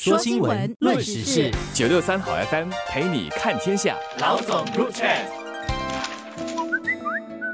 说新闻，论时事，九六三好 FM 陪你看天下。老总入场。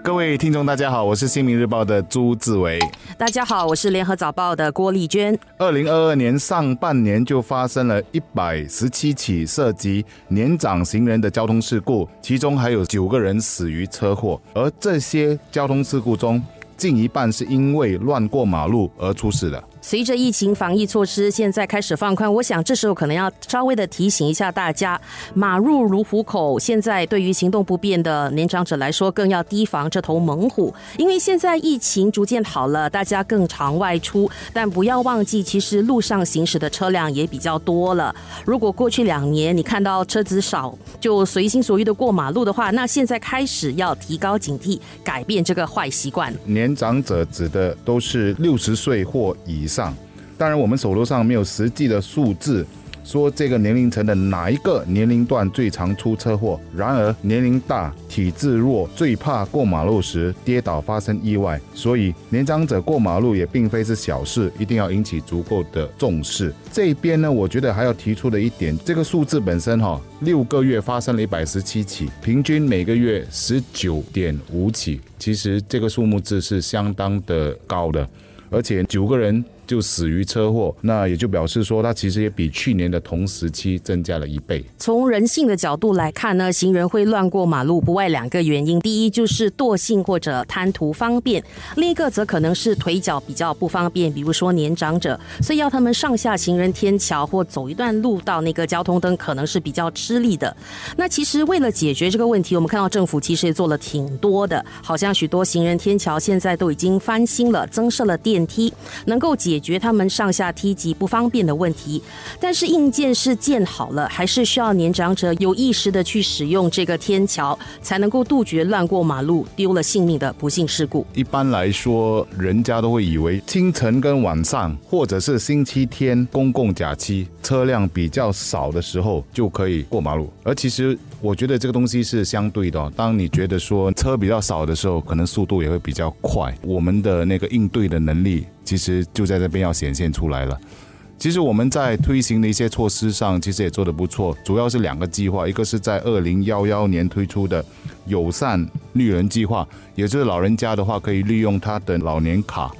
各位听众，大家好，我是《新民日报》的朱志伟。大家好，我是《联合早报》的郭丽娟。二零二二年上半年就发生了一百十七起涉及年长行人的交通事故，其中还有九个人死于车祸，而这些交通事故中，近一半是因为乱过马路而出事的。随着疫情防疫措施现在开始放宽，我想这时候可能要稍微的提醒一下大家，马入如虎口。现在对于行动不便的年长者来说，更要提防这头猛虎。因为现在疫情逐渐好了，大家更常外出，但不要忘记，其实路上行驶的车辆也比较多了。如果过去两年你看到车子少，就随心所欲的过马路的话，那现在开始要提高警惕，改变这个坏习惯。年长者指的都是六十岁或以。上，当然我们手头上没有实际的数字，说这个年龄层的哪一个年龄段最常出车祸。然而年龄大、体质弱，最怕过马路时跌倒发生意外，所以年长者过马路也并非是小事，一定要引起足够的重视。这边呢，我觉得还要提出的一点，这个数字本身哈，六个月发生了一百十七起，平均每个月十九点五起，其实这个数目字是相当的高的，而且九个人。就死于车祸，那也就表示说，它其实也比去年的同时期增加了一倍。从人性的角度来看呢，行人会乱过马路，不外两个原因：第一就是惰性或者贪图方便；另一个则可能是腿脚比较不方便，比如说年长者，所以要他们上下行人天桥或走一段路到那个交通灯，可能是比较吃力的。那其实为了解决这个问题，我们看到政府其实也做了挺多的，好像许多行人天桥现在都已经翻新了，增设了电梯，能够解。解决他们上下梯级不方便的问题，但是硬件是建好了，还是需要年长者有意识的去使用这个天桥，才能够杜绝乱过马路丢了性命的不幸事故。一般来说，人家都会以为清晨跟晚上，或者是星期天、公共假期车辆比较少的时候就可以过马路，而其实我觉得这个东西是相对的。当你觉得说车比较少的时候，可能速度也会比较快，我们的那个应对的能力。其实就在这边要显现出来了。其实我们在推行的一些措施上，其实也做得不错。主要是两个计划，一个是在二零幺幺年推出的友善绿人计划，也就是老人家的话可以利用他的老年卡，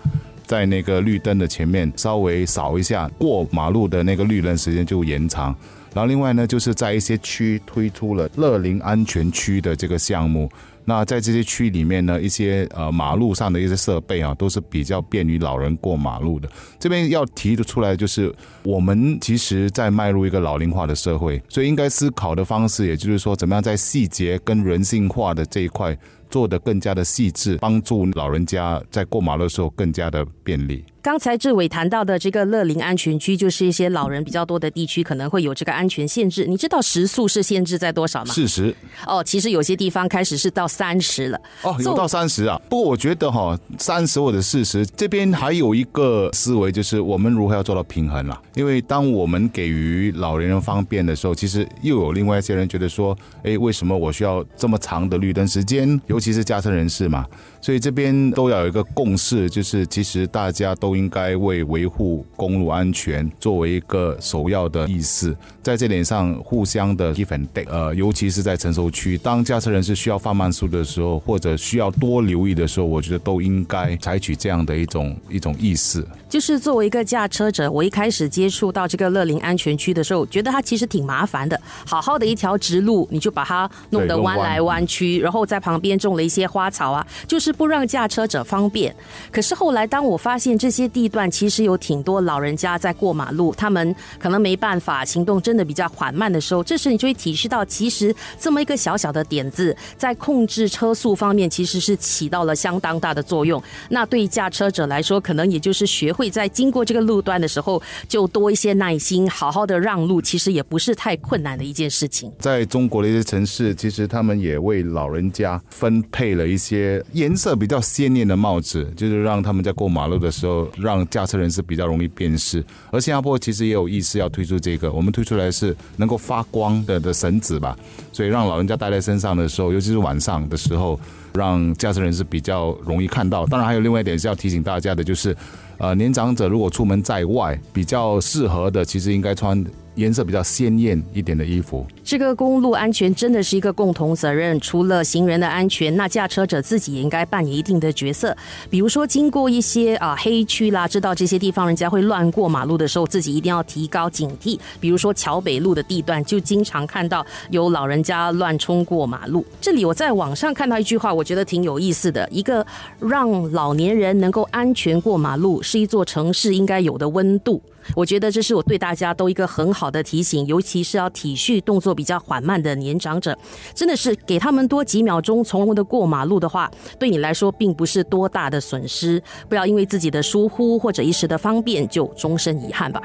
在那个绿灯的前面稍微扫一下，过马路的那个绿灯时间就延长。然后另外呢，就是在一些区推出了乐龄安全区的这个项目。那在这些区里面呢，一些呃马路上的一些设备啊，都是比较便于老人过马路的。这边要提的出来就是，我们其实在迈入一个老龄化的社会，所以应该思考的方式，也就是说，怎么样在细节跟人性化的这一块做得更加的细致，帮助老人家在过马路的时候更加的便利。刚才志伟谈到的这个乐龄安全区，就是一些老人比较多的地区，可能会有这个安全限制。你知道时速是限制在多少吗？四十。哦，其实有些地方开始是到三十了。哦，有到三十啊。不过我觉得哈，三十或者四十这边还有一个思维，就是我们如何要做到平衡了。因为当我们给予老年人方便的时候，其实又有另外一些人觉得说，哎，为什么我需要这么长的绿灯时间？尤其是驾车人士嘛。所以这边都要有一个共识，就是其实大家都应该为维护公路安全作为一个首要的意识，在这点上互相的 give and take。呃，尤其是在成熟区，当驾车人是需要放慢速度的时候，或者需要多留意的时候，我觉得都应该采取这样的一种一种意识。就是作为一个驾车者，我一开始接触到这个乐林安全区的时候，觉得它其实挺麻烦的。好好的一条直路，你就把它弄得弯来弯去，然后在旁边种了一些花草啊，就是。不让驾车者方便，可是后来当我发现这些地段其实有挺多老人家在过马路，他们可能没办法行动，真的比较缓慢的时候，这时你就会体识到，其实这么一个小小的点子，在控制车速方面其实是起到了相当大的作用。那对驾车者来说，可能也就是学会在经过这个路段的时候，就多一些耐心，好好的让路，其实也不是太困难的一件事情。在中国的一些城市，其实他们也为老人家分配了一些颜色。色比较鲜艳的帽子，就是让他们在过马路的时候，让驾车人士比较容易辨识。而新加坡其实也有意思要推出这个，我们推出来是能够发光的的绳子吧，所以让老人家戴在身上的时候，尤其是晚上的时候，让驾车人士比较容易看到。当然，还有另外一点是要提醒大家的，就是呃，年长者如果出门在外，比较适合的，其实应该穿。颜色比较鲜艳一点的衣服。这个公路安全真的是一个共同责任。除了行人的安全，那驾车者自己也应该扮演一定的角色。比如说，经过一些啊黑区啦，知道这些地方人家会乱过马路的时候，自己一定要提高警惕。比如说桥北路的地段，就经常看到有老人家乱冲过马路。这里我在网上看到一句话，我觉得挺有意思的。一个让老年人能够安全过马路，是一座城市应该有的温度。我觉得这是我对大家都一个很好的提醒，尤其是要体恤动作比较缓慢的年长者，真的是给他们多几秒钟从容的过马路的话，对你来说并不是多大的损失。不要因为自己的疏忽或者一时的方便就终身遗憾吧。